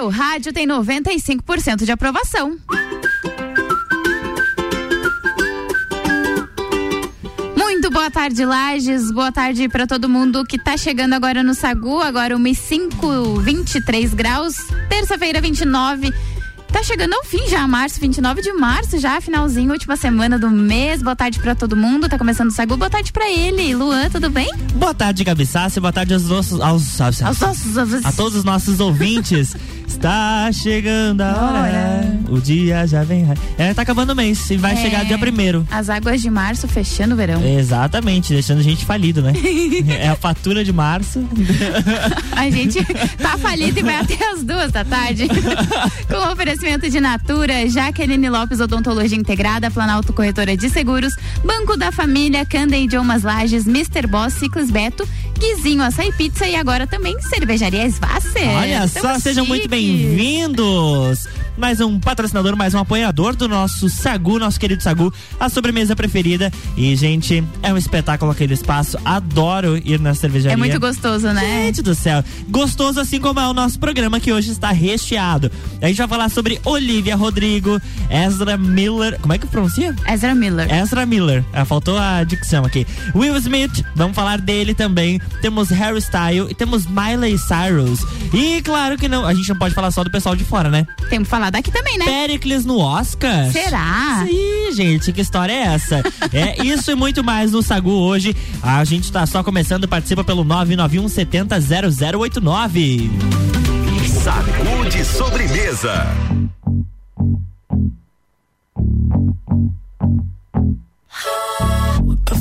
seu rádio tem 95% de aprovação. Muito boa tarde, Lages. Boa tarde para todo mundo que tá chegando agora no Sagu. Agora 1 5, 23 graus. Terça-feira, 29 Tá chegando ao fim já, março, 29 de março, já, finalzinho, última semana do mês. Boa tarde pra todo mundo. Tá começando o Sagu. Boa tarde pra ele. Luan, tudo bem? Boa tarde, Gabi Sassi. Boa tarde aos nossos. Aos, aos, aos, aos a todos os nossos ouvintes. Está chegando a hora. O dia já vem. É, tá acabando o mês e vai é, chegar dia primeiro. As águas de março fechando o verão. Exatamente, deixando a gente falido, né? é a fatura de março. a gente tá falido e vai até as duas da tarde. Com oferecimento de Natura, Jaqueline Lopes Odontologia Integrada, Planalto Corretora de Seguros, Banco da Família, Canda Idiomas Lages, Mr. Boss, Ciclos Beto, Guizinho Açaí Pizza e agora também Cervejaria Svasser. Olha só, sejam muito bem bem-vindos! Mais um patrocinador, mais um apoiador do nosso Sagu, nosso querido Sagu, a sobremesa preferida. E, gente, é um espetáculo aquele espaço. Adoro ir na cervejaria. É muito gostoso, né? Gente do céu. Gostoso assim como é o nosso programa que hoje está recheado. A gente vai falar sobre Olivia Rodrigo, Ezra Miller. Como é que pronuncia? Ezra Miller. Ezra Miller. Ah, faltou a dicção aqui. Will Smith, vamos falar dele também. Temos Harry Styles e temos Miley Cyrus. E claro que não, a gente não pode falar só do pessoal de fora, né? Temos que falar daqui também, né? Pericles no Oscar. Será? Sim, gente, que história é essa? é isso e muito mais no Sagu hoje. A gente tá só começando, participa pelo 991 70 0089. Sagu de sobremesa.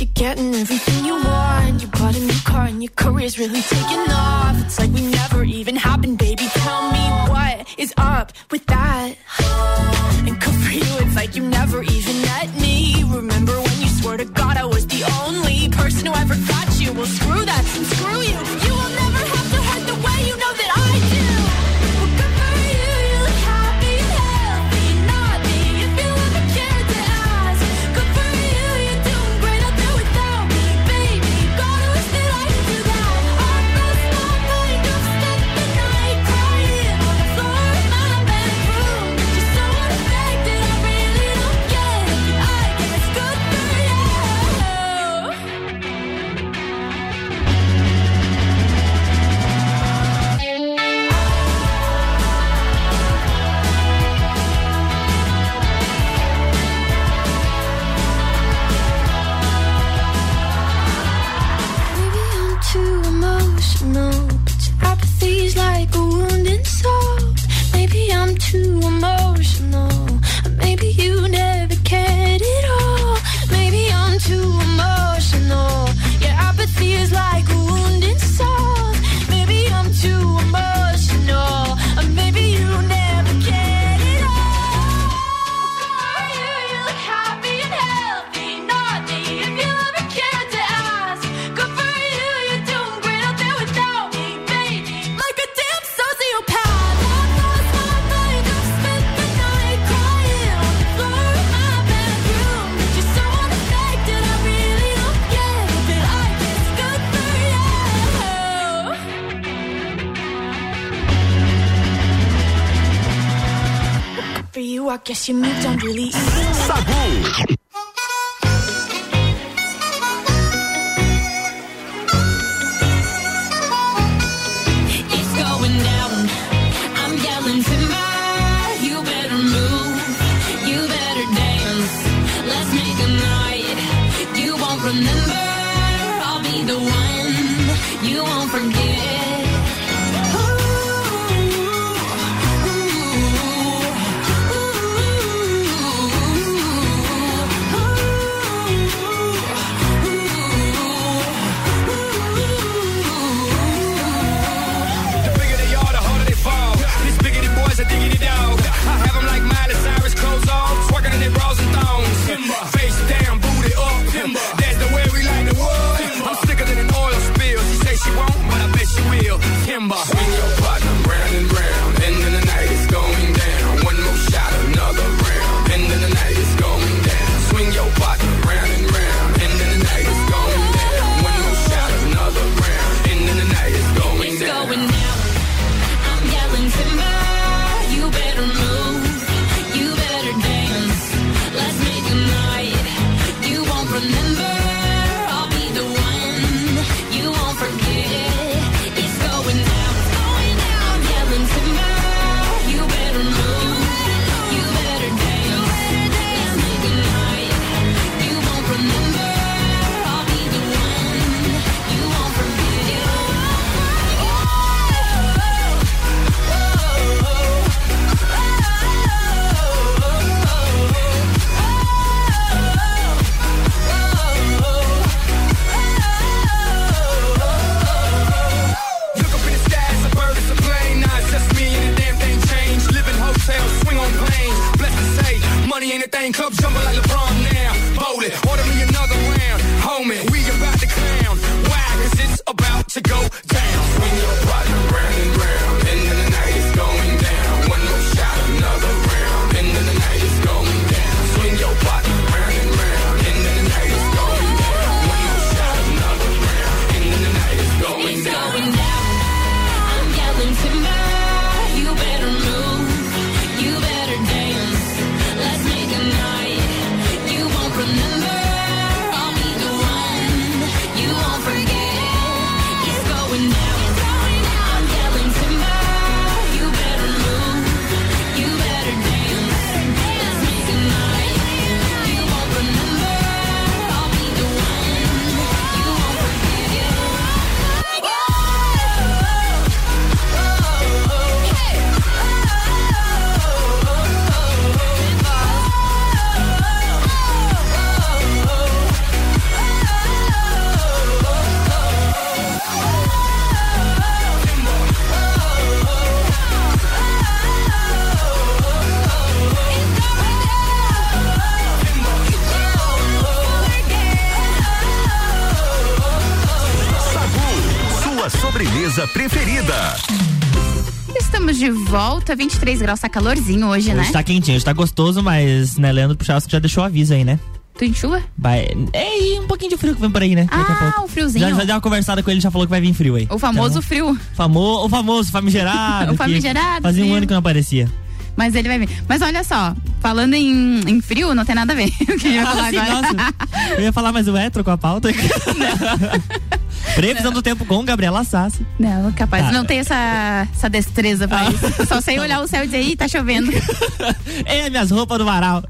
You're getting everything you want. You bought a new car and your career's really taking off. It's like we never even happened, baby. Tell me what is up with that? Volta, 23 graus, tá calorzinho hoje, né? Hoje tá quentinho, hoje tá gostoso, mas, né, Leandro Puchalski já deixou aviso aí, né? Tu enxuga? Vai. É, e um pouquinho de frio que vem por aí, né? Ah, o friozinho. Já, já deu uma conversada com ele, já falou que vai vir frio aí. O famoso Então, frio. famo, o famoso famigerado. O famigerado Fazia um ano que não aparecia. Mas ele vai vir. Mas olha só, falando em, em frio, não tem nada a ver. O que eu ia falar Ah, sim, agora. nossa. Eu ia falar mais o hétero com a pauta. Previsão do tempo com Gabriela Sassi. Não, capaz. Ah. Não tem essa, essa destreza pra Ah. isso. Só sei olhar o céu e dizer, ih, tá chovendo. É, minhas roupas do varal.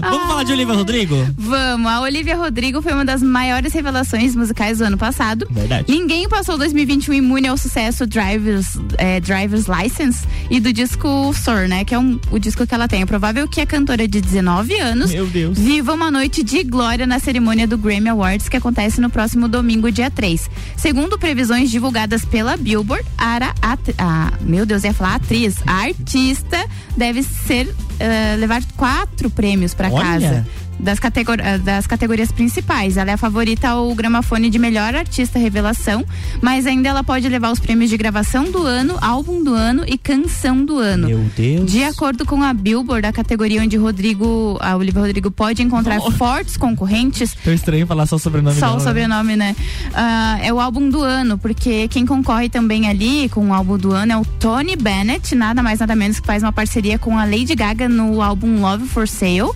Vamos falar de Olivia Rodrigo? Vamos, a Olivia Rodrigo foi uma das maiores revelações musicais do ano passado. Verdade. Ninguém passou 2021 imune ao sucesso Drivers, é, Drivers License e do disco Soar, né? Que é um- o disco que ela tem. É provável que a cantora de 19 anos Meu Deus. viva uma noite de glória na cerimônia do Grammy Awards que acontece no próximo domingo, dia 3. Segundo previsões divulgadas pela Billboard, a, ara- atri- a- meu Deus, eu ia falar atriz, a artista deve ser eh, levar quatro prêmios para casa. Das, categor- eh, das categorias principais. Ela é a favorita ao gramafone de melhor artista revelação, mas ainda ela pode levar os prêmios de gravação do ano, álbum do ano e canção do ano. Meu Deus. De acordo com a Billboard, a categoria onde Rodrigo, a Olivia Rodrigo pode encontrar Oh. fortes concorrentes. Tô estranho falar só o sobrenome Só dela, o né? sobrenome, né? Ah, é o álbum do ano, porque quem concorre também ali com o álbum do ano é o Tony Bennett, nada mais nada menos que faz uma parceria com a Lady Gaga no álbum Love for Sale.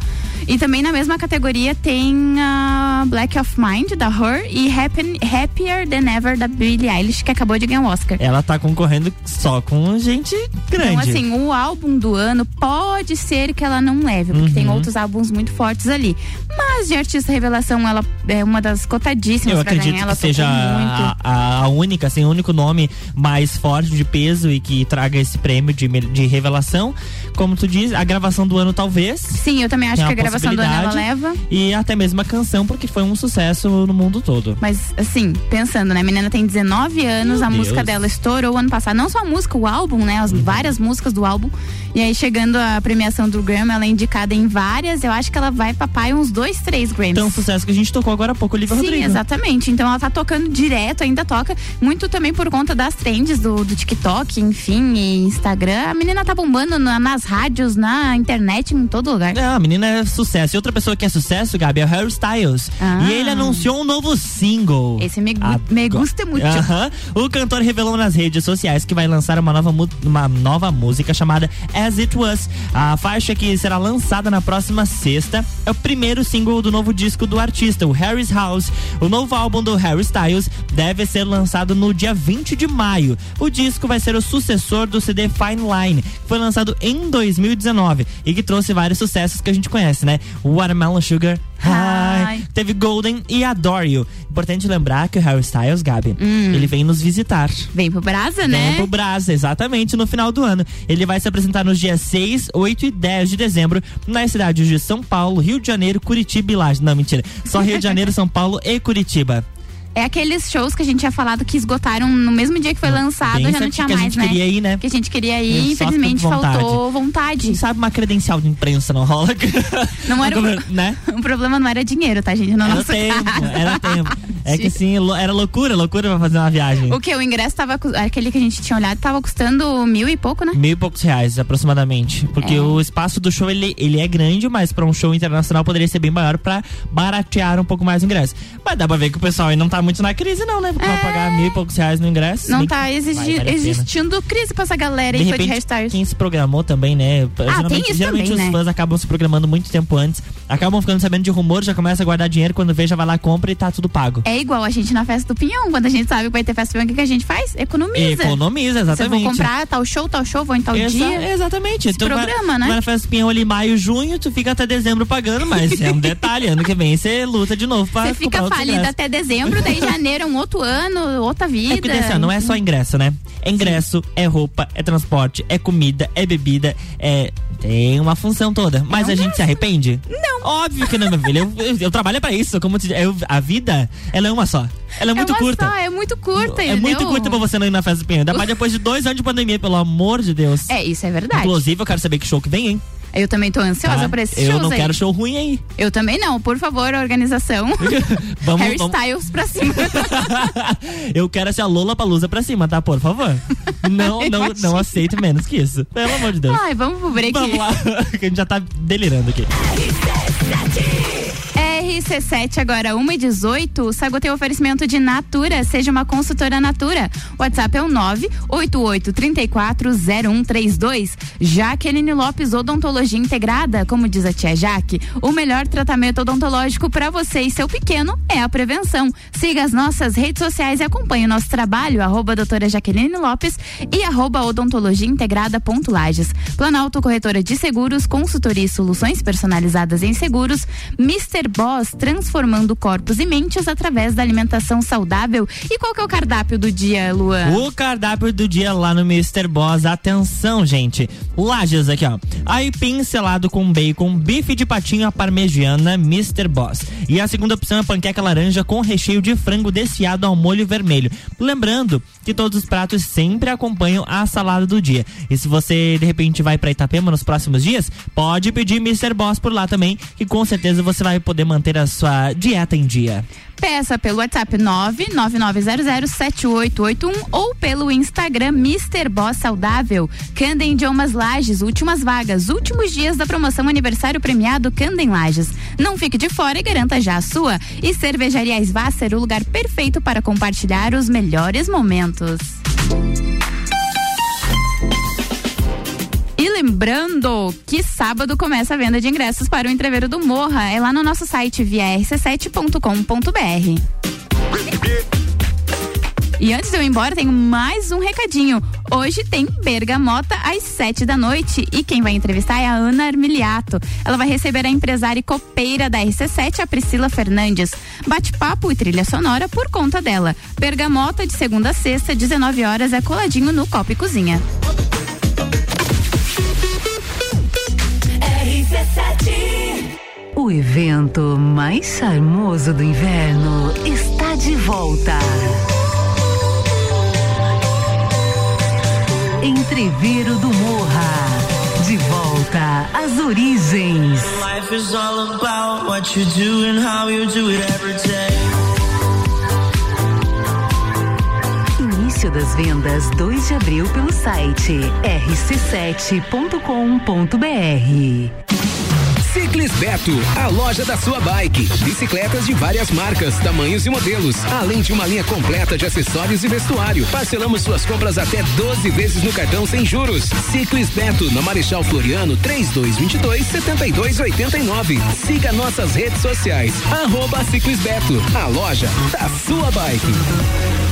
E também na mesma categoria tem a Black of Mind da Her e Happen- Happier Than Ever da Billie Eilish, que acabou de ganhar o Oscar. Ela tá concorrendo só com gente grande. Então, assim, o álbum do ano pode ser que ela não leve, porque Uhum. tem outros álbuns muito fortes ali. Mas de artista revelação, ela é uma das cotadíssimas Eu pra acredito ganhar. Ela que seja a, a única, assim, o único nome mais forte de peso e que traga esse prêmio de, de revelação. Como tu diz, a gravação do ano talvez. Sim, eu também acho que a gravação do ano ela leva. E até mesmo a canção, porque foi um sucesso no mundo todo. Mas, assim, pensando, né? A menina tem 19 anos, Meu a música Deus. Uhum. dela estourou ano passado. Não só a música, o álbum, né? As várias músicas do álbum. E aí, chegando a premiação do Grammy, ela é indicada em várias. Eu acho que ela vai papai uns dois, três Grammys. Tão sucesso que a gente tocou agora há pouco, Olivia Sim, Rodrigo. exatamente. Então ela tá tocando direto, ainda toca. Muito também por conta das trends do, do TikTok, enfim, e Instagram. A menina tá bombando na- nas rádios, na internet, em todo lugar. É, a menina é sucesso. E outra pessoa que é sucesso, Gabi, é o Harry Styles. Ah. E ele anunciou um novo single. Esse me, me gusta muito. Aham. O cantor revelou nas redes sociais que vai lançar uma nova, uma nova música chamada As It Was. A faixa que será lançada na próxima sexta é o primeiro single do novo disco do artista, o Harry's House. O novo álbum do Harry Styles deve ser lançado no dia 20 de maio. O disco vai ser o sucessor do CD Fine Line, que foi lançado em 2019 e que trouxe vários sucessos que a gente conhece, né? Watermelon Sugar, High, Hi. teve Golden e Adore You. Importante lembrar que o Harry Styles, Gabi, ele vem nos visitar. Vem pro Brasa, Vem né? pro Brasa, exatamente no final do ano. Ele vai se apresentar nos dias 6, 8 e 10 de dezembro nas cidades de São Paulo, Rio de Janeiro, Curitiba e Laje. Não, mentira. Só Rio de Janeiro, São Paulo e Curitiba. É aqueles shows que a gente tinha falado que esgotaram no mesmo dia que foi lançado, Bem já não tinha que a mais, gente né? queria ir, né? Que a gente queria ir, Só infelizmente vontade. faltou vontade. Quem sabe uma credencial de imprensa não rola? Não era o- né? O problema não era dinheiro, tá, gente? No Era tempo, caso. era tempo. É que sim, lo- era loucura, loucura pra fazer uma viagem. O que? O ingresso tava. Aquele que a gente tinha olhado tava custando mil e pouco, né? Mil e poucos reais, aproximadamente. Porque É. o espaço do show, ele, ele é grande, mas pra um show internacional poderia ser bem maior pra baratear um pouco mais o ingresso. Mas dá pra ver que o pessoal aí não tá muito na crise, não, né? Pra É. pagar mil e poucos reais no ingresso. Não tá exigi- vai pena. existindo crise pra essa galera De de repente, hairstyles. quem se programou também, né? geralmente tem isso geralmente também, os né? fãs acabam se programando muito tempo antes, acabam ficando sabendo de rumor, já começa a guardar dinheiro, quando vê, já vai lá, compra e tá tudo pago. É igual a gente na festa do Pinhão. Quando a gente sabe que vai ter festa do Pinhão, o que, que a gente faz? Economiza. Economiza, Se eu exatamente. vou comprar tal show, tal show, vou em tal Exa- dia. Exatamente. Se Tu vai- programa, né? tu Vai na festa pinhão ali maio, junho, tu fica até dezembro pagando, mas é um detalhe. Ano que vem você luta de novo pra Você fica falida até dezembro, daí janeiro é um outro ano, outra vida. É porque assim, não é só ingresso, né? É ingresso, é roupa, é transporte, é comida, é bebida, é. Tem uma função toda. Mas É um a gente se arrepende? Não. Óbvio que não, meu filho. Eu, eu, eu trabalho pra isso. Como te- eu- a vida, ela é uma só. Ela é muito uma curta. Só, é muito curta, é entendeu? muito curta pra você não ir na festa do Pinhão. Ainda mais depois de dois anos de pandemia, pelo amor de Deus. É, isso é verdade. Inclusive, eu quero saber que show que vem, hein? Eu também tô ansiosa Tá? por esses eu shows não aí. quero show ruim aí. Eu também não, por favor, organização. vamos, Harry vamos. Pra cima. eu quero essa Lola Palusa pra cima, tá? Por favor. Não, não, não aceito menos que isso. Pelo amor de Deus. Ai, vamos pro break. Vamos lá, que a gente já tá delirando aqui. RC7 agora 1 e 18 O Sagu tem oferecimento de Natura. Seja uma consultora Natura. WhatsApp é o 988340132. Jaqueline Lopes Odontologia Integrada. Como diz a tia Jaque, o melhor tratamento odontológico para você e seu pequeno é a prevenção. Siga as nossas redes sociais e acompanhe o nosso trabalho. Arroba doutora Jaqueline Lopes e arroba odontologia integrada ponto Lages. Planalto Corretora de Seguros, consultoria e soluções personalizadas em seguros. Mr. Boss, transformando corpos e mentes através da alimentação saudável. E qual que é o cardápio do dia, Luan? O cardápio do dia lá no Mr. Boss. Atenção, gente. Lages aqui, ó. Aipim selado com bacon, bife de patinho à parmegiana, Mr. Boss. E a segunda opção é panqueca laranja com recheio de frango desfiado ao molho vermelho. Lembrando que todos os pratos sempre acompanham a salada do dia. E se você, de repente, vai pra Itapema nos próximos dias, pode pedir Mr. Boss por lá também, que com certeza você vai poder manter a sua dieta em dia. Peça pelo WhatsApp 999007881 ou pelo Instagram Mr. Boss Saudável. Candem Idiomas Lages, últimas vagas, últimos dias da promoção aniversário premiado Candem Lages. Não fique de fora e garanta já a sua. E Cervejaria Svasser, o lugar perfeito para compartilhar os melhores momentos. E lembrando que sábado começa a venda de ingressos para o Entreveiro do Morra. É lá no nosso site via rc7.com.br. E antes de eu ir embora, tenho mais um recadinho. Hoje tem Bergamota às sete da noite e quem vai entrevistar é a Ana Armiliato. Ela vai receber a empresária e copeira da RC7, a Priscila Fernandes. Bate-papo e trilha sonora por conta dela. Bergamota de segunda a sexta, 19 horas, é coladinho no Copa e Cozinha. O evento mais charmoso do inverno está de volta. Entreveiro do Morra. De volta às origens. Life is all about what you do and how you do it every day. Início das vendas 2 de abril pelo site rc7.com.br. Ciclis Beto, a loja da sua bike. Bicicletas de várias marcas, tamanhos e modelos, além de uma linha completa de acessórios e vestuário. Parcelamos suas compras até 12 vezes no cartão sem juros. Ciclis Beto, na Marechal Floriano, 3222 7289. Siga nossas redes sociais. Arroba Ciclis Beto, a loja da sua bike.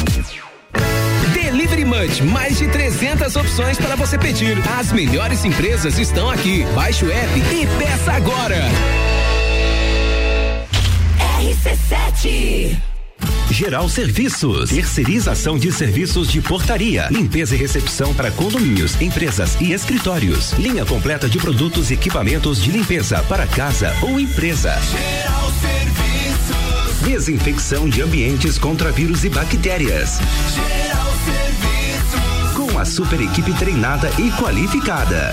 Delivery Munch, mais de 300 opções para você pedir. As melhores empresas estão aqui. Baixe o app e peça agora. RC7 Geral Serviços, terceirização de serviços de portaria, limpeza e recepção para condomínios, empresas e escritórios. Linha completa de produtos e equipamentos de limpeza para casa ou empresa. Geral Serviços. Desinfecção de ambientes contra vírus e bactérias. Geral Serviços. Com a super equipe treinada e qualificada.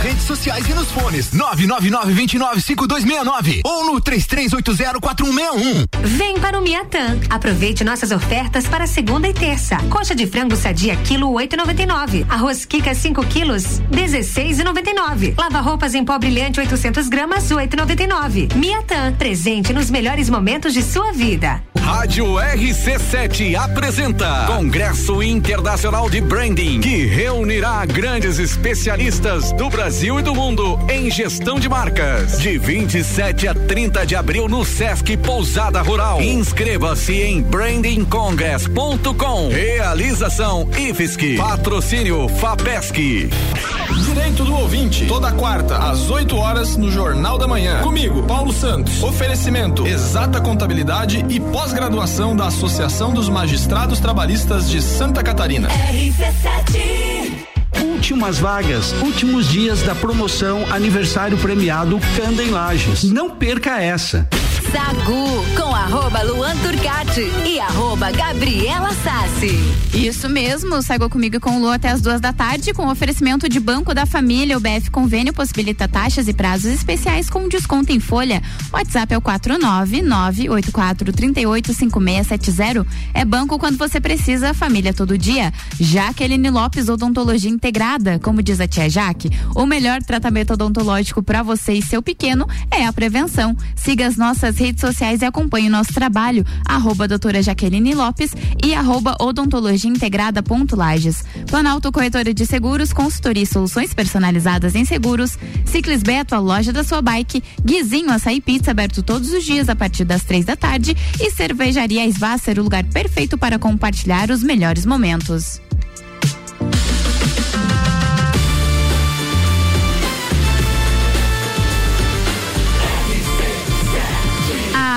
Nas redes sociais e nos fones 999-295269 ou no 33804161. Vem para o Miatã. Aproveite nossas ofertas para segunda e terça. Coxa de frango sadia quilo 8,99. Arroz Kika 5 quilos 16,99. Lava roupas em pó brilhante 800 gramas 8,99. Miatã, presente nos melhores momentos de sua vida. Rádio RC7 apresenta Congresso Internacional de Branding, que reunirá grandes especialistas do Brasil e do mundo em gestão de marcas. De 27 a 30 de abril no Sesc Pousada Rural. Inscreva-se em brandingcongress.com. Realização IFSC. Patrocínio FAPESC. Direito do ouvinte, toda quarta, às 8 horas, no Jornal da Manhã. Comigo, Paulo Santos. Oferecimento: Exata Contabilidade e pós-graduação da Associação dos Magistrados Trabalhistas de Santa Catarina. Últimas vagas, últimos dias da promoção aniversário premiado Canda em Lages. Não perca essa. Sagu com arroba Luan Turcati e arroba Gabriela Sassi. Isso mesmo, Sagu comigo com o Lu até as duas da tarde, com oferecimento de Banco da Família. O BF Convênio possibilita taxas e prazos especiais com desconto em folha. WhatsApp é o 49984385670. É banco quando você precisa, família todo dia. Jaqueline Lopes Odontologia Integrada, como diz a tia Jaque, o melhor tratamento odontológico para você e seu pequeno é a prevenção. Siga as nossas redes sociais e acompanhe o nosso trabalho, arroba doutora Jaqueline Lopes e arroba odontologia integrada ponto Lages. Planalto Corretora de Seguros, consultoria e soluções personalizadas em seguros. Ciclis Beto, a loja da sua bike. Guizinho Açaí Pizza, aberto todos os dias a partir das três da tarde. E Cervejaria Svasser, o lugar perfeito para compartilhar os melhores momentos.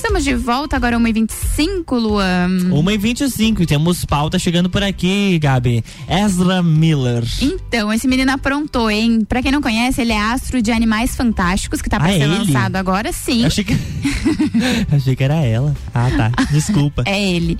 Estamos de volta agora 1h25, Luan. 1h25 e temos pauta chegando por aqui, Gabi. Ezra Miller. Então, esse menino aprontou, hein? Pra quem não conhece, ele é astro de Animais Fantásticos, que tá pra Ah, ser ele? lançado agora, sim. Achei que... Achei que era ela. Ah, tá. Desculpa. É ele.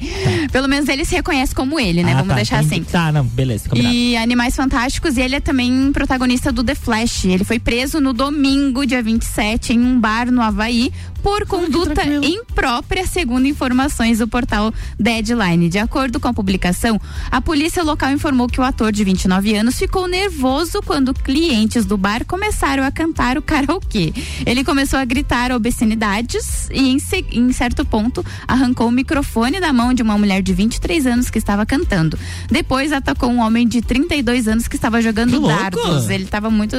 Pelo menos ele se reconhece como ele, né? Ah, Vamos tá, deixar assim. Tá, não, beleza. Combinado. E Animais Fantásticos, e ele é também protagonista do The Flash. Ele foi preso no domingo, dia 27, em um bar no Havaí, por conduta imprópria, segundo informações do portal Deadline. De acordo com a publicação, a polícia local informou que o ator de 29 anos ficou nervoso quando clientes do bar começaram a cantar o karaokê. Ele começou a gritar obscenidades e, em, em certo ponto, arrancou o microfone da mão de uma mulher de 23 anos que estava cantando. Depois atacou um homem de 32 anos que estava jogando Que louco! dardos. Ele estava muito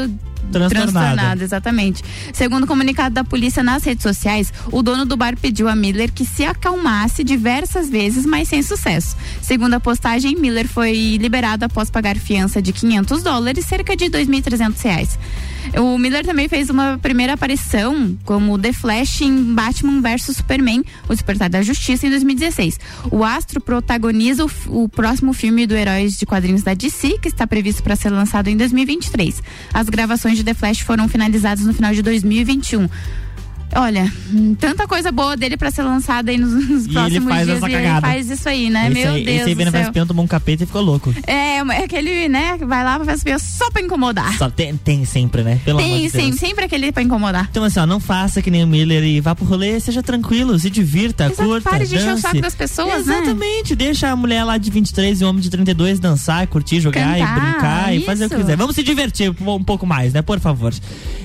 Transtornado, exatamente. Segundo o comunicado da polícia nas redes sociais, o dono do bar pediu a Miller que se acalmasse diversas vezes, mas sem sucesso. Segundo a postagem, Miller foi liberado após pagar fiança de 500 dólares, cerca de 2.300 reais. O Miller também fez uma primeira aparição como The Flash em Batman vs Superman, O Despertar da Justiça, em 2016. O astro protagoniza o, o próximo filme do Heróis de Quadrinhos da DC, que está previsto para ser lançado em 2023. As gravações de The Flash foram finalizadas no final de 2021. Olha, tanta coisa boa dele para ser lançada aí nos, nos E ele próximos faz dias e ele faz isso aí, né? esse Meu aí, Deus esse aí veio na. Vespiano, tomou um capeta e ficou louco. É, é aquele, né, que vai lá pra Vespiano só pra incomodar. Só tem, tem sempre, né? Pelo amor Tem, de sim, Deus. sempre aquele pra incomodar. Então, assim, ó, não faça que nem o Miller e vá pro rolê, seja tranquilo, se divirta, Exato, curta, pare de encher o dance. saco das pessoas, né? Exatamente, deixa a mulher lá de 23 e o homem de 32 dançar, curtir, jogar Cantar, e brincar e fazer o que isso. quiser. Vamos se divertir um pouco mais, né? Por favor.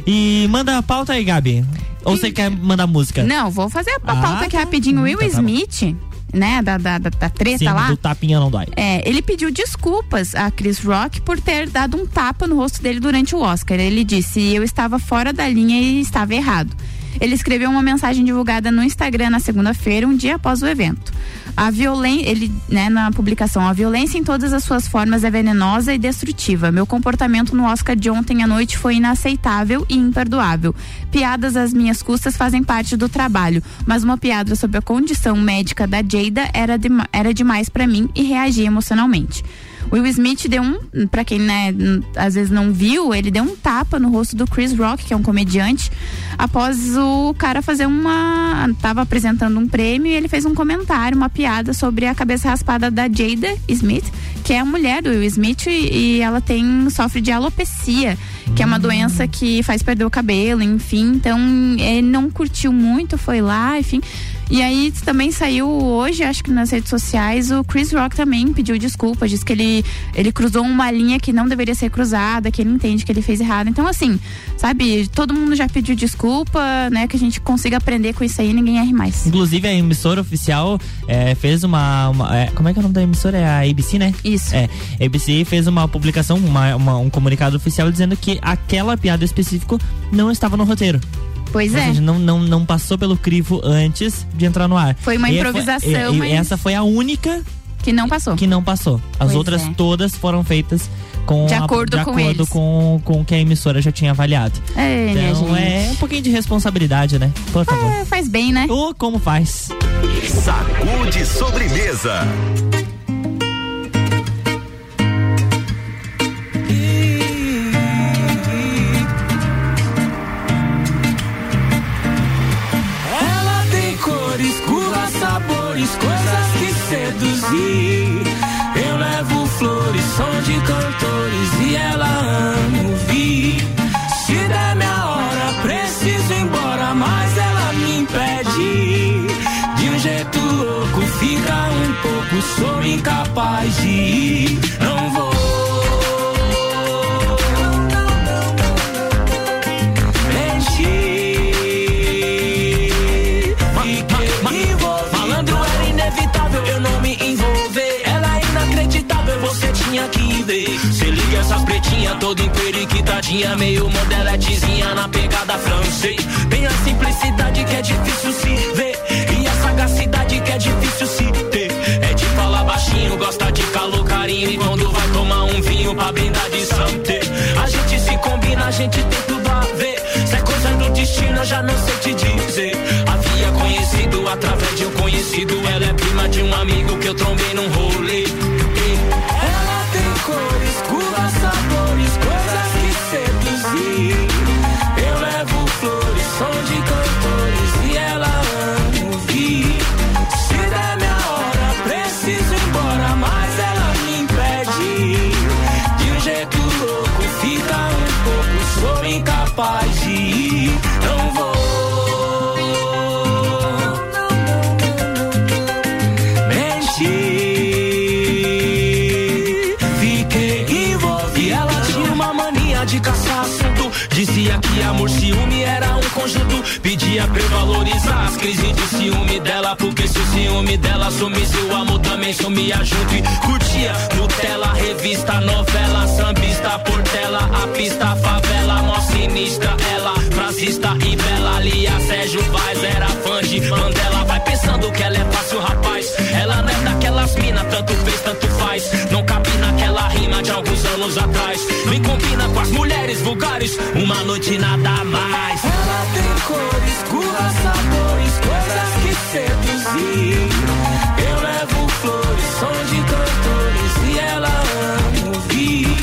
E manda a pauta aí, Gabi. Ou você quer mandar música? Não, vou fazer a Ah, pauta aqui tá. rapidinho. Will Então tá bom. Smith, né, da, da, da, da treta Sim, lá. do tapinha não dói. É, ele pediu desculpas a Chris Rock por ter dado um tapa no rosto dele durante o Oscar. Ele disse: Eu estava fora da linha e estava errado. Ele escreveu uma mensagem divulgada no Instagram na segunda-feira, um dia após o evento. A violência, ele, né, na publicação, a violência em todas as suas formas é venenosa e destrutiva. Meu comportamento no Oscar de ontem à noite foi inaceitável e imperdoável. Piadas às minhas custas fazem parte do trabalho, mas uma piada sobre a condição médica da Jada era, dema- era demais pra mim e reagi emocionalmente. Will Smith deu um, pra quem né, às vezes não viu, ele deu um tapa no rosto do Chris Rock, que é um comediante, após o cara fazer uma. tava apresentando um prêmio e ele fez um comentário, uma piada sobre a cabeça raspada da Jada Smith, que é a mulher do Will Smith e, e ela tem sofre de alopecia, que é uma doença que faz perder o cabelo, enfim. Então ele não curtiu muito, foi lá, enfim. E aí também saiu hoje, acho que nas redes sociais, o Chris Rock também pediu desculpas, disse que ele, ele cruzou uma linha que não deveria ser cruzada, que ele entende que ele fez errado. Então, assim, sabe, todo mundo já pediu desculpa, né? Que a gente consiga aprender com isso aí e ninguém erre mais. Inclusive, a emissora oficial é, fez uma. uma- é, como é que é o nome da emissora? É a ABC, né? Isso. É. A ABC fez uma publicação, uma- uma- um comunicado oficial dizendo que aquela piada específica não estava no roteiro. Pois Ou é. seja, não, não, não passou pelo crivo antes de entrar no ar. Foi uma E improvisação, e- e mas- essa foi a única Que não passou. que não passou. As Pois outras é. todas foram feitas com De a- acordo de com acordo eles. com, com o que a emissora já tinha avaliado. É, então é um pouquinho de responsabilidade, né? Por favor. É, faz bem, né? Ô, como faz? Sacude sobremesa. Sabores, coisas que seduzir. Eu levo flores, som de cantores e ela ama ouvir. Se der minha hora, preciso ir embora, mas ela me impede. De um jeito louco, fica um pouco, sou incapaz de ir. todo inteiro e quitadinha, meio modeletezinha na pegada francês. Tem a simplicidade que é difícil se ver, e a sagacidade que é difícil se ter. É de falar baixinho, gosta de calor, carinho, e quando vai tomar um vinho pra brindar de santé. A gente se combina, a gente tem tudo a ver. Se é coisa do destino, eu já não sei te dizer. Havia conhecido através de um conhecido, ela é prima de um amigo que eu trombei num rolê. Eu levo flores, onde. amor, ciúme era um conjunto. Pedia pra eu valorizar as crises de ciúme dela. Porque se o ciúme dela sumisse, o amor também sumia junto. E curtia Nutella, revista, novela, sambista, portela, a pista, favela, mó sinistra ela. francista e bela, Lia, Sérgio Vaz, era fã de Mandela. Vai pensando que ela é fácil, rapaz. Ela não é daquelas mina, tanto fez, tanto faz. Não cabe na cena de alguns anos atrás. Me combina com as mulheres vulgares, uma noite nada mais. Ela tem cores, curvas, sabores, coisas que seduzir. Eu levo flores, som de cantores e ela ama ouvir.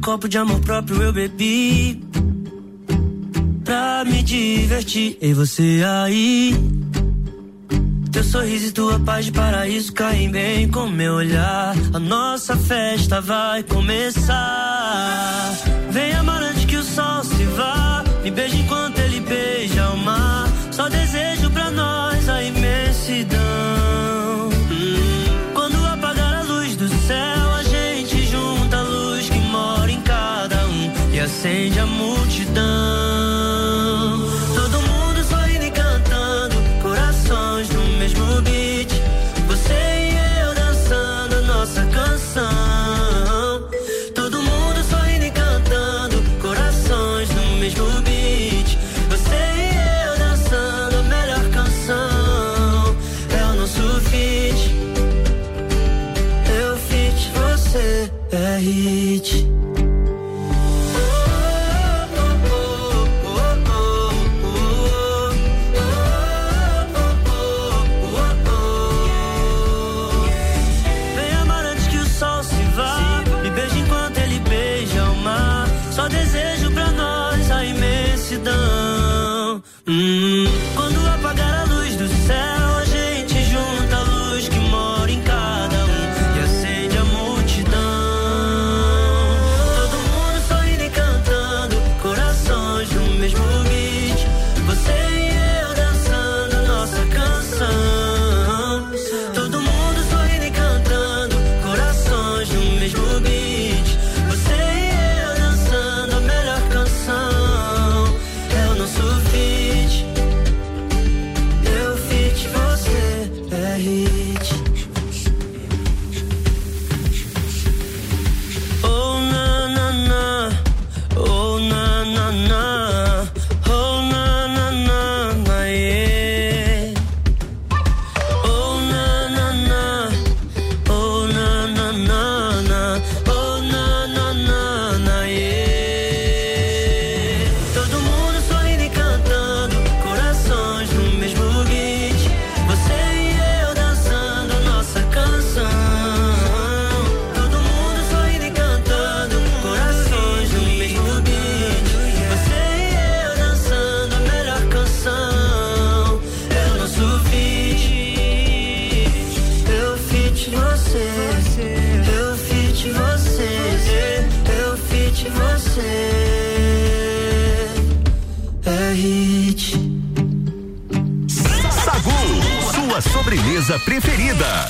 Copo de amor próprio eu bebi. Pra me divertir. E você aí? Teu sorriso e tua paz de paraíso caem bem com meu olhar. A nossa festa vai começar. Vem amar antes que o sol se vá. Me beija enquanto ele beija o mar. Só desejo pra nós a imensidão. Acende a multidão. Preferida.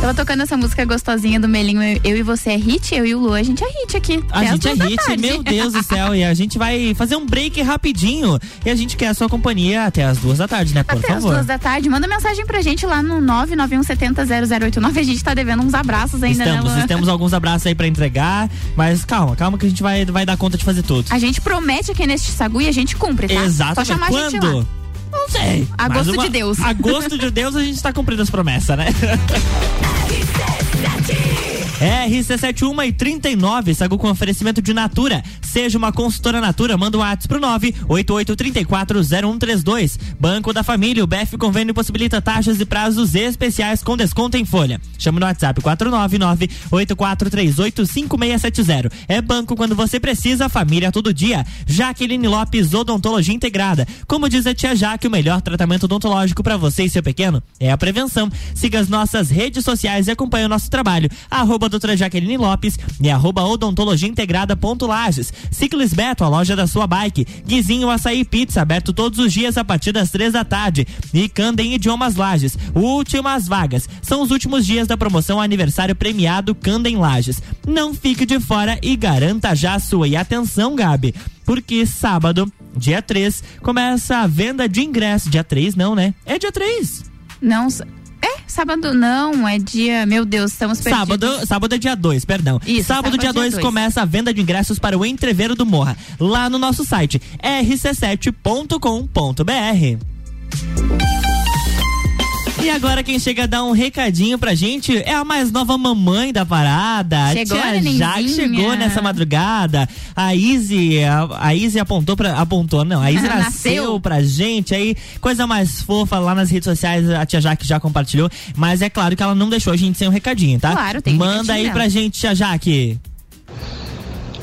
Tava tocando essa música gostosinha do Melinho, eu, e você é hit, eu e o Lu, a gente é hit aqui. A até as gente é hit, tarde. meu Deus do céu. E a gente vai fazer um break rapidinho. E a gente quer a sua companhia até as duas da tarde, né? Por Até as favor. duas da tarde, manda mensagem pra gente lá no 991700089. A gente tá devendo uns abraços ainda, Estamos, né, Lu? temos alguns abraços aí pra entregar, mas calma, calma que a gente vai, vai dar conta de fazer tudo. A gente promete aqui neste Sagu e a gente cumpre, tá? Só Exatamente. chamar a gente lá. Não sei. A Mas gosto uma- de Deus. A gosto de Deus a gente tá cumprindo as promessas, né? RC71 e 39, Sagu com oferecimento de Natura. Seja uma consultora Natura, manda um WhatsApp pro 988340132. Banco da Família, o BF Convênio possibilita taxas e prazos especiais com desconto em folha. Chama no WhatsApp 499-8438-5670. É banco quando você precisa, família todo dia. Jaqueline Lopes, Odontologia Integrada. Como diz a tia Jaque, o melhor tratamento odontológico para você e seu pequeno é a prevenção. Siga as nossas redes sociais e acompanhe o nosso trabalho. Arroba doutora Jaqueline Lopes e arroba odontologia integrada ponto Lages. Ciclis Beto, a loja da sua bike. Guizinho Açaí Pizza, aberto todos os dias a partir das três da tarde. E Candem Idiomas Lages. Últimas vagas. São os últimos dias da promoção aniversário premiado Candem Lages. Não fique de fora e garanta já a sua. E atenção, Gabi, porque sábado, dia 3, começa a venda de ingressos. Dia 3 não, né? É dia 3. Não, sábado não, é dia, meu Deus, estamos perdidos. Sábado, sábado é dia 2, perdão. Isso, sábado, sábado dia dia 2, dois. começa a venda de ingressos para o Entreveiro do Morra, lá no nosso site rc7.com.br. E agora quem chega a dar um recadinho pra gente é a mais nova mamãe da parada. Chegou a Tia. Jaque chegou nessa madrugada. A Izzy, a, a Izzy apontou pra, apontou, não, a Izzy nasceu Nasceu. pra gente aí, coisa mais fofa lá nas redes sociais, a tia Jaque já compartilhou, mas é claro que ela não deixou a gente sem um recadinho, tá? Claro, tem Manda aí pra gente, tia Jaque.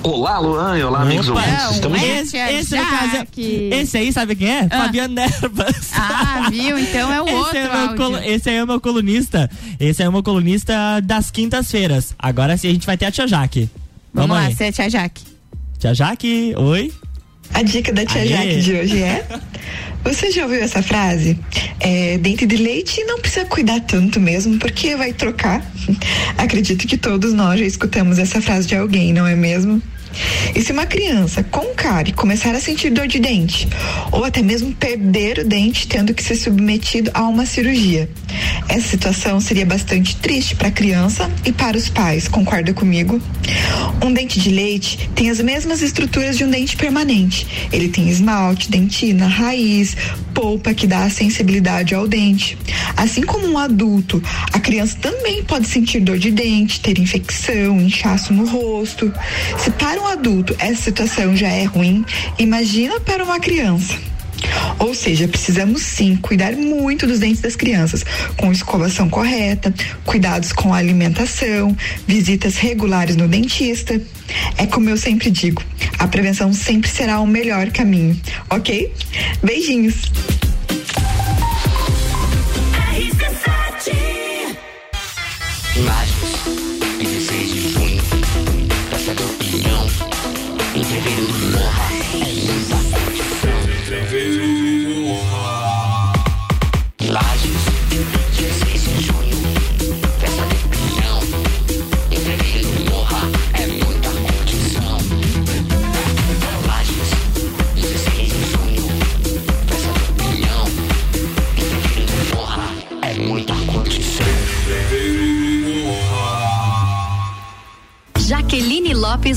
Olá, Luan, e olá, amigos Opa, ouvintes. Estamos esse, esse, no caso, Jaque. esse aí, sabe quem é? Fabiano Nerbas. Ah, viu? Então é o Esse outro é, colo- esse aí é o meu colunista. Esse é o meu colunista das quintas-feiras. Agora sim a gente vai ter a Tia Jaque. Vamos lá, aí. você é tia Jaque. Tia Jaque, oi. A dica da tia Aê. Jaque de hoje é. Você já ouviu essa frase? É, dente de leite não precisa cuidar tanto mesmo, porque vai trocar. Acredito que todos nós já escutamos essa frase de alguém, não é mesmo? E se uma criança com cárie começar a sentir dor de dente, ou até mesmo perder o dente tendo que ser submetido a uma cirurgia? Essa situação seria bastante triste para a criança e para os pais, concorda comigo? Um dente de leite tem as mesmas estruturas de um dente permanente. Ele tem esmalte, dentina, raiz, polpa que dá a sensibilidade ao dente. Assim como um adulto, a criança também pode sentir dor de dente, ter infecção, inchaço no rosto. Se para um adulto essa situação já é ruim, imagina para uma criança. Ou seja, precisamos sim cuidar muito dos dentes das crianças, com escovação correta, cuidados com a alimentação, visitas regulares no dentista. É como eu sempre digo, a prevenção sempre será o melhor caminho, ok? Beijinhos!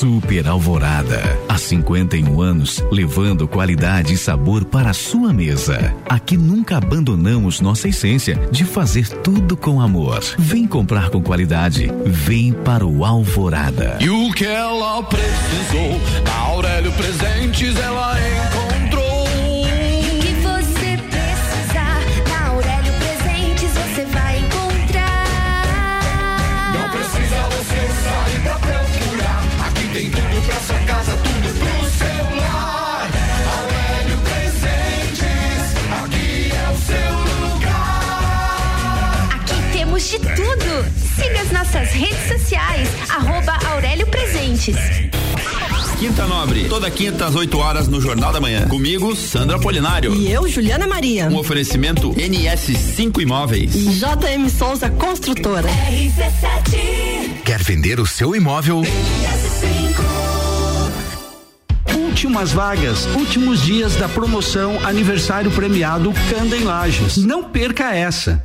Super Alvorada. Há 51 anos, levando qualidade e sabor para a sua mesa. Aqui nunca abandonamos nossa essência de fazer tudo com amor. Vem comprar com qualidade. Vem para o Alvorada. E o que ela precisou, Aurélio Presentes ela encontrou. De tudo. Siga as nossas redes sociais, arroba Aurélio Presentes. Quinta Nobre, toda quinta às 8 horas no Jornal da Manhã. Comigo, Sandra Polinário. E eu, Juliana Maria. Um oferecimento NS5 Imóveis. E JM Souza Construtora. Quer vender o seu imóvel? Últimas vagas, últimos dias da promoção aniversário premiado Canda em Lages. Não perca essa.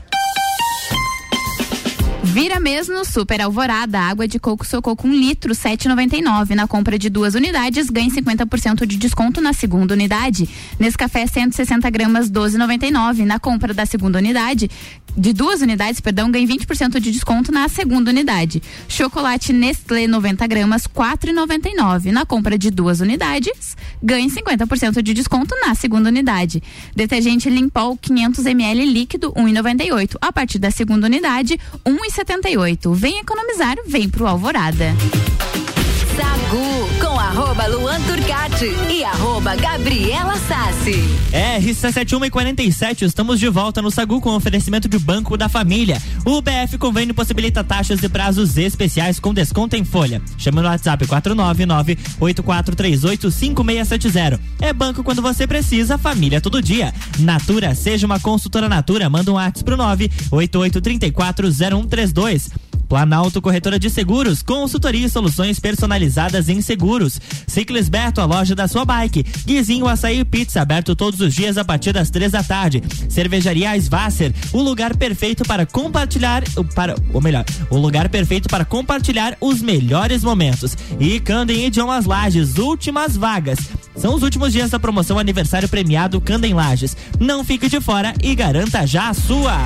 Vira mesmo Super Alvorada, água de coco sococo um litro, 7,99. Na compra de duas unidades, ganhe 50% de desconto na segunda unidade. Nesse café 160 gramas, 12,99. Na compra da segunda unidade, de duas unidades, perdão, ganhe 20% de desconto na segunda unidade. Chocolate Nestlé 90 gramas, 4,99. Na compra de duas unidades, ganhe 50% de desconto na segunda unidade. Detergente Limpol 500 ml líquido, 1,98. A partir da segunda unidade, 1,78. Vem economizar, vem pro Alvorada. Sagu arroba Luan Turcati e arroba Gabriela Sassi. É, RC71 e 47, estamos de volta no Sagu com oferecimento de Banco da Família. O BF Convênio possibilita taxas e prazos especiais com desconto em folha. Chama no WhatsApp 499-8438-5670. É banco quando você precisa, família todo dia. Natura, seja uma consultora Natura, manda um WhatsApp pro 988340132. Planalto Corretora de Seguros, consultoria e soluções personalizadas em seguros. Ciclis Beto, a loja da sua bike. Guizinho Açaí e Pizza, aberto todos os dias a partir das três da tarde. Cervejaria Svasser, o lugar perfeito para compartilhar, para, ou melhor, o lugar perfeito para compartilhar os melhores momentos. E Candem Idiomas Lages, últimas vagas. São os últimos dias da promoção aniversário premiado Candem Lages. Não fique de fora e garanta já a sua.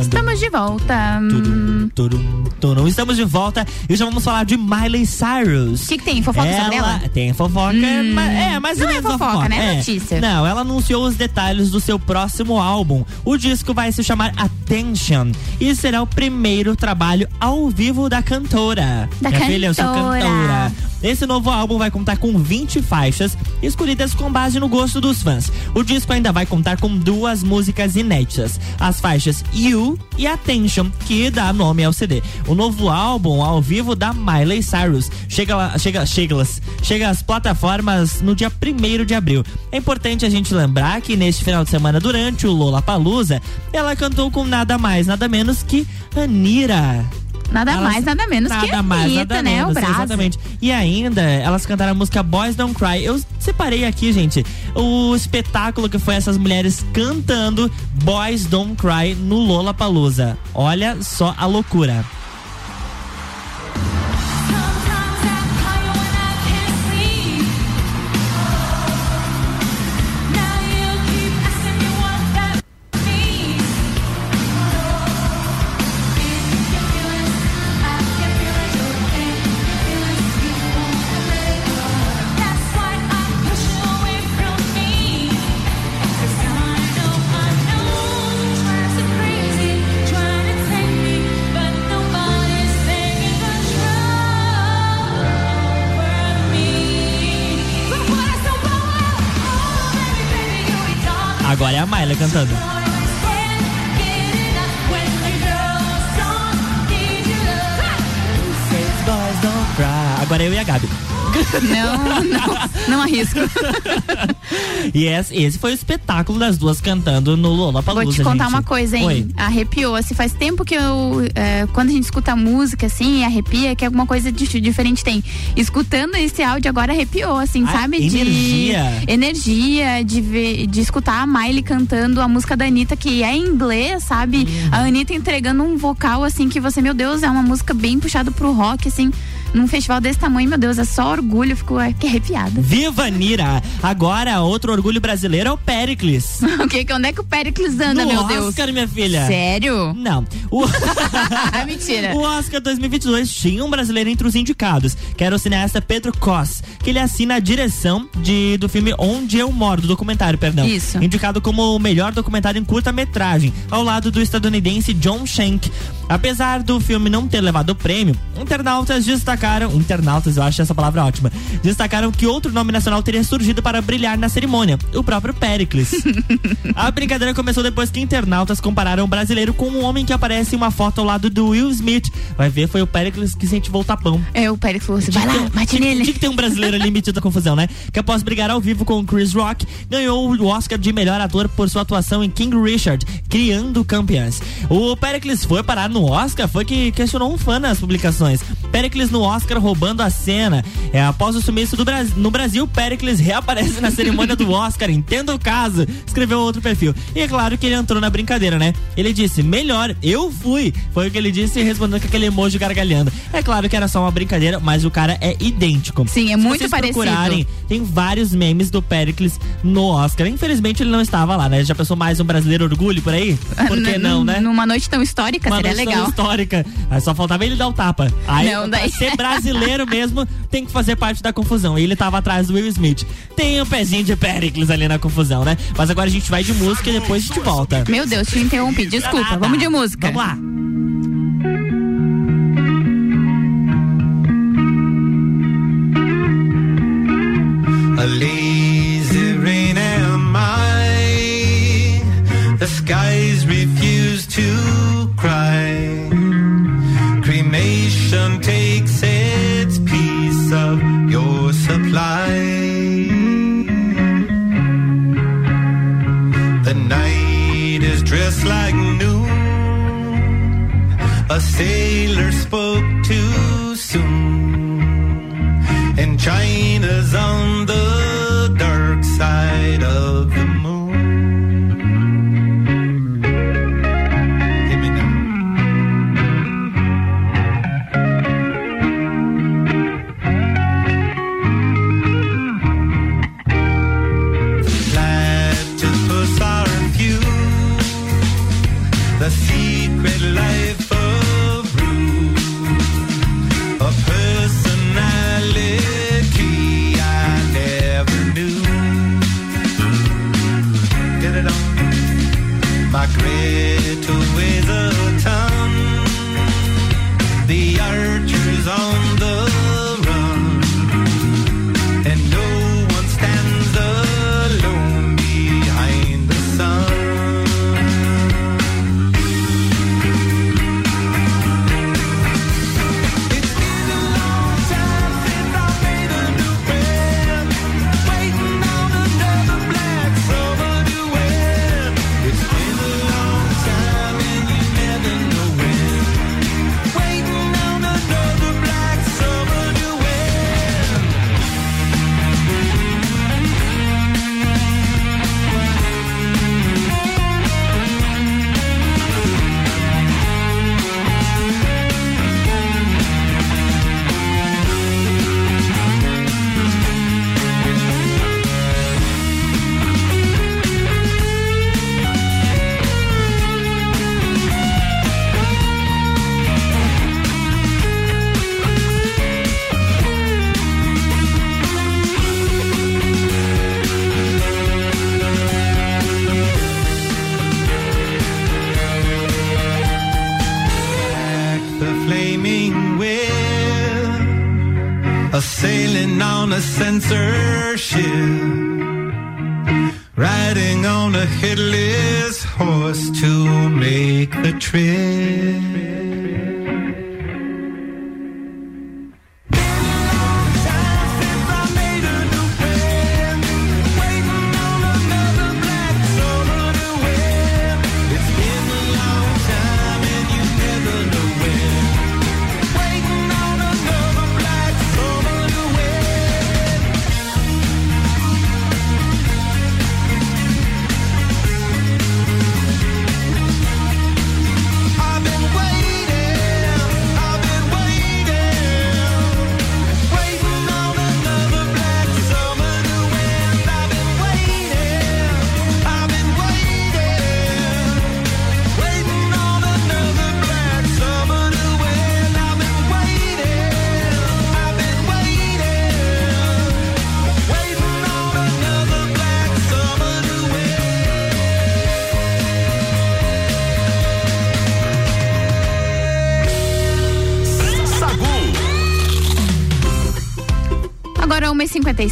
Estamos de volta. Turum, turum, turum. Estamos de volta e já vamos falar de Miley Cyrus. O que, que tem? Fofoca sobre ela? Tem fofoca, Hum. ma- é, mais ou Não é uma fofoca, né? É É. notícia. Não, ela anunciou os detalhes do seu próximo álbum. O disco vai se chamar Attention e será o primeiro trabalho ao vivo da cantora. Da Minha filha, eu sou cantora. cantora. Esse novo álbum vai contar com 20 faixas escolhidas com base no gosto dos fãs. O disco ainda vai contar com duas músicas inéditas: as faixas You e Attention, que dá nome ao CD. O novo álbum ao vivo da Miley Cyrus chega lá, chega, chega, chega às plataformas no dia 1 de abril. É importante a gente lembrar que neste final de semana, durante o Lollapalooza, ela cantou com nada mais, nada menos que Anira. Nada Elas- mais, nada menos que nada mais, Anitta, nada né? menos, o braço. Exatamente. E ainda, elas cantaram a música Boys Don't Cry. Eu separei aqui, gente, o espetáculo que foi essas mulheres cantando Boys Don't Cry no Lollapalooza. Olha só a loucura. É a Miley cantando. Agora eu e a Gabi. Não, não, não arrisco. E esse, esse foi o espetáculo das duas cantando no Lollapalooza, Vou te contar gente. uma coisa, hein? Oi. Arrepiou. Assim, faz tempo que eu. é, quando a gente escuta música, assim, arrepia, que alguma coisa de- diferente tem. Escutando esse áudio agora arrepiou, assim, Ah, sabe? energia. De energia, de, ver, de escutar a Miley cantando a música da Anitta, que é em inglês, sabe? Uhum. A Anitta entregando um vocal, assim, que você, meu Deus, é uma música bem puxada pro rock, assim. Num festival desse tamanho, meu Deus, é só orgulho, fico arrepiada. Viva Nira! Agora, outro orgulho brasileiro é o Pericles. o que? Onde é que o Pericles anda, no meu Deus? Oscar, minha filha. Sério? Não. O... Mentira. O Oscar 2022 tinha um brasileiro entre os indicados, que era o cineasta Pedro Cos, que ele assina a direção de, do filme Onde Eu Moro, do documentário, perdão. Isso. Indicado como o melhor documentário em curta-metragem, ao lado do estadunidense John Shank. Apesar do filme não ter levado o prêmio, internautas destacaram destacaram, internautas, eu acho essa palavra ótima, destacaram que outro nome nacional teria surgido para brilhar na cerimônia, o próprio Pericles. a brincadeira começou depois que internautas compararam o brasileiro com um homem que aparece em uma foto ao lado do Will Smith. Vai ver, foi o Pericles que incentivou o tapão. É, o Pérez falou assim, vai lá, bate tinha, nele. Tinha que ter um brasileiro ali metido a confusão, né? Que após brigar ao vivo com o Chris Rock, ganhou o Oscar de melhor ator por sua atuação em King Richard, Criando Campeões. O Pericles foi parar no Oscar, foi que questionou um fã nas publicações. Pericles no Oscar roubando a cena. É, após o sumiço do Brasil, no Brasil, Pericles reaparece na cerimônia do Oscar, entenda o caso, escreveu outro perfil. E é claro que ele entrou na brincadeira, né? Ele disse, melhor, eu fui. Foi o que ele disse, respondendo com aquele emoji gargalhando. É claro que era só uma brincadeira, mas o cara é idêntico. Sim, é Se muito vocês parecido. procurarem, tem vários memes do Pericles no Oscar. Infelizmente ele não estava lá, né? Já pensou mais um brasileiro orgulho por aí? Por que não, né? Numa noite tão histórica, Uma seria noção legal. histórica. Aí só faltava ele dar o tapa. Aí, Não, pra daí- ser brasileiro mesmo, tem que fazer parte da confusão. E ele tava atrás do Will Smith. Tem um pezinho de Pericles ali na confusão, né? Mas agora a gente vai de música e depois a gente volta. Meu Deus, te interrompi. Desculpa, vamos de música. Vamos lá. A lazy rain am I. The skies secret life to make the trip.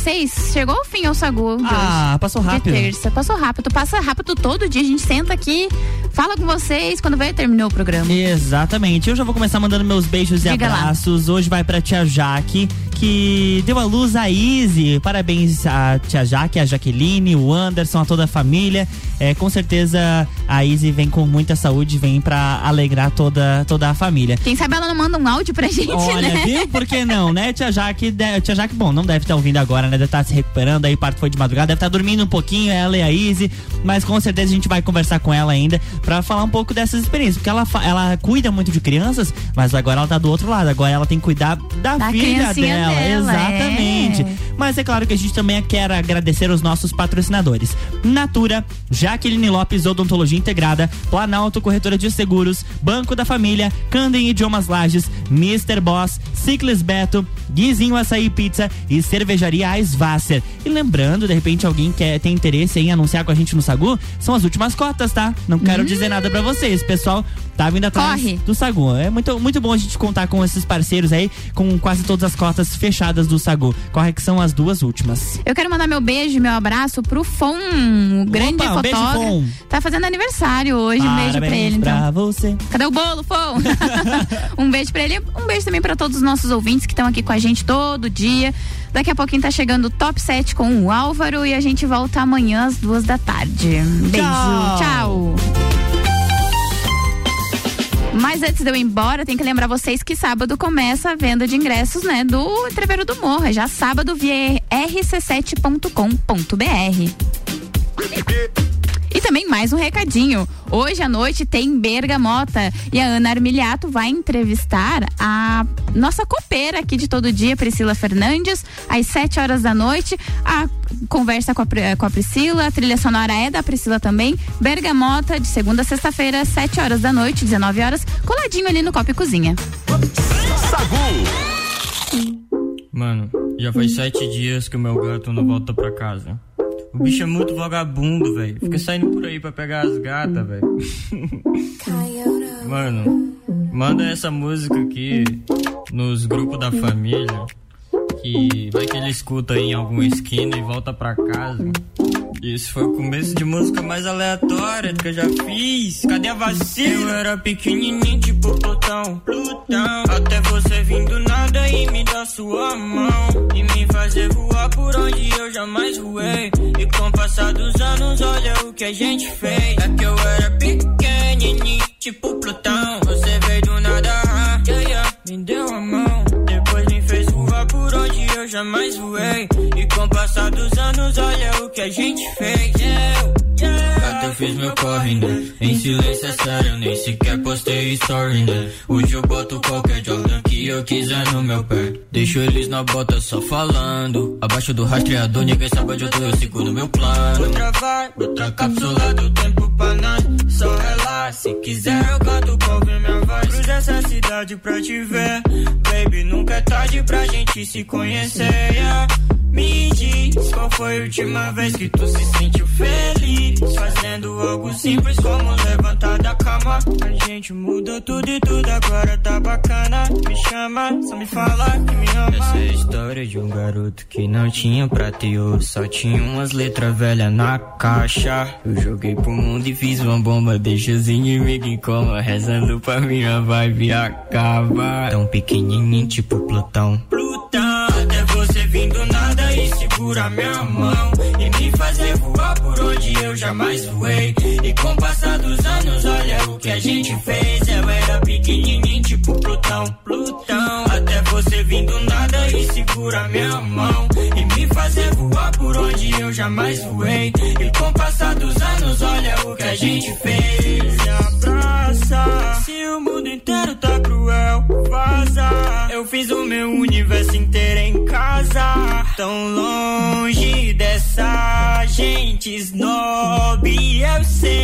1h56, chegou o fim ao Sagu. de Ah, hoje. passou De rápido. terça, passou rápido. Passa rápido todo dia. A gente senta aqui, fala com vocês quando vai terminar o programa. Exatamente. Eu já vou começar mandando meus beijos e Diga lá. abraços. Hoje vai pra tia Jaque, que deu a luz a Izzy. Parabéns a tia Jaque, a Jaqueline, o Anderson, a toda a família. É, com certeza a Izzy vem com muita saúde, vem pra alegrar toda, toda a família. Quem sabe ela não manda um áudio pra gente, Olha, né? viu? Por que não, né? Tia Jaque, de- tia Jaque, bom, não deve estar ouvindo agora, né? Deve estar se recuperando, aí parto foi de madrugada, deve estar dormindo um pouquinho, ela e a Izzy, mas com certeza a gente vai conversar com ela ainda pra falar um pouco dessas experiências, porque ela, ela cuida muito de crianças, mas agora ela tá do outro lado, agora ela tem que cuidar da, Da filha dela, dela, exatamente. é. Mas é claro que a gente também quer agradecer os nossos patrocinadores. Natura, Jaqueline Lopes Odontologia Integrada, Planalto Corretora de Seguros, Banco da Família, Candem Idiomas Lages, Mr. Boss, Ciclis Beto, Guizinho Açaí Pizza e Cervejaria Eisvasser. E lembrando, de repente alguém quer tem interesse em anunciar com a gente no Sagu, são as últimas cotas, tá? Não quero dizer nada pra vocês, pessoal. Tá vindo atrás Corre. do Sagu. É muito, muito bom a gente contar com esses parceiros aí, com quase todas as cotas fechadas do Sagu. Corre que são as duas últimas. Eu quero mandar meu beijo e meu abraço pro Fon, o grande Opa, um beijo, fotógrafo. Fon. Tá fazendo aniversário hoje. Um beijo pra Parabéns ele, então. pra você. Cadê o bolo, Fon? um beijo pra ele. Um beijo também pra todos os nossos ouvintes que estão aqui com a gente todo dia. Daqui a pouquinho tá chegando o top 7 com o Álvaro e a gente volta amanhã às duas da tarde. Beijo. Tchau. Tchau. Mas antes de eu ir embora, tem que lembrar vocês que sábado começa a venda de ingressos, né, do Entreveiro do Morro. Já sábado via rc7.com.br. E também mais um recadinho. Hoje à noite tem Bergamota e a Ana Armiliato vai entrevistar a nossa copeira aqui de todo dia, Priscila Fernandes, às 7 horas da noite. A conversa com a, com a Priscila, a trilha sonora é da Priscila também. Bergamota de segunda a sexta-feira, 7 horas da noite, 19 horas, coladinho ali no Copa e Cozinha. Mano, já faz sete dias que o meu gato não volta pra casa. O bicho é muito vagabundo, velho. Fica saindo por aí pra pegar as gatas, velho. Mano, manda essa música aqui nos grupos da família. Que vai que ele escuta aí em alguma esquina e volta pra casa. Isso foi o começo de música mais aleatória que eu já fiz. Cadê a vacina? Eu era pequenininho, tipo Plutão, Plutão. Até você vir do nada e me dar sua mão. E me fazer voar por onde eu jamais voei. E com o passar dos anos, olha o que a gente fez. É que eu era pequenininho, tipo Plutão. Você veio do nada, ah, yeah, yeah, me deu a mão. Depois me fez voar por onde eu jamais voei. Passar dos anos, olha o que a gente fez. Eu, yeah. Até fiz meu corre, né? Em silêncio é sério, nem sequer postei story, né? Hoje eu boto qualquer Jordan que eu quiser no meu pé. Deixo eles na bota só falando. Abaixo do rastreador, ninguém sabe onde eu tô, eu seguro meu plano. Outra vai, outra cápsula do tempo pra nós. Só relaxa, se quiser eu canto pra ouvir minha voz. Cruza essa cidade pra te ver. Baby, nunca é tarde pra gente se conhecer. yeah. Me diz qual foi a última vez que tu se sentiu feliz. Fazendo algo simples como levantar da cama. A gente mudou tudo e tudo agora tá bacana. Me chama, só me fala que me ama. Essa é a história de um garoto que não tinha prata e ouro. Só tinha umas letras velhas na caixa. Eu joguei pro mundo e fiz uma bomba. Deixa os inimigos em coma. Rezando pra minha vibe acabar. Tão pequenininho, tipo Plutão. Plutão, minha mão. E me fazer voar por onde eu jamais voei. E com o passar dos anos, olha o que a gente fez. Eu era pequenininho, tipo Plutão. Plutão, você vir do nada e segura minha mão. E me fazer voar por onde eu jamais voei. E com o passar dos anos, olha o que a gente fez. Se abraça, se o mundo inteiro tá cruel, vaza. Eu fiz o meu universo inteiro em casa. Tão longe dessa gente snob, eu sei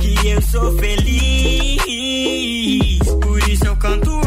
que eu sou feliz. Por isso eu canto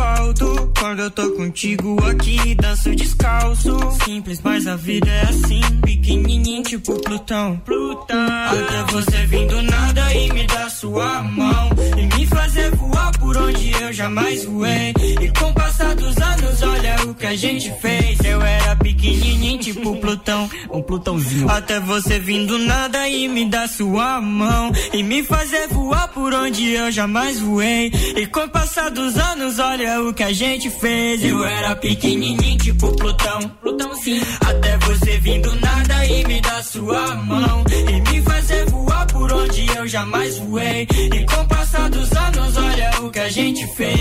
quando eu tô contigo aqui, danço descalço. Simples, mas a vida é assim, pequenininho tipo Plutão. Plutão. Até você vir do nada e me dar sua mão e me fazer voar por por onde eu jamais voei. E com o passar dos anos, olha o que a gente fez. Eu era pequenininho, tipo Plutão. Um Plutãozinho. Até você vindo nada e me dar sua mão. E me fazer voar por onde eu jamais voei. E com o passar dos anos, olha o que a gente fez. Eu era pequenininho, tipo Plutão. Plutãozinho. Até você vindo nada e me dar sua mão. E me fazer voar por onde eu jamais voei. E com o passar dos anos, olha o que a gente fez.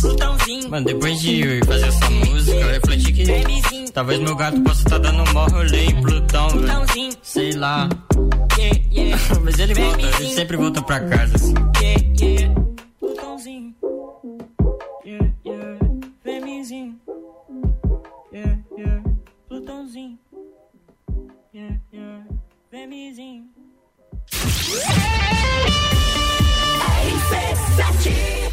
Plutãozinho. Mano, depois de fazer essa música, eu refleti que talvez meu gato possa estar dando um maior rolê em Plutão, velho. Plutãozinho. Sei lá. Yeah, yeah. Mas ele volta, ele sempre volta pra casa, assim. Yeah, Femizinho. RC7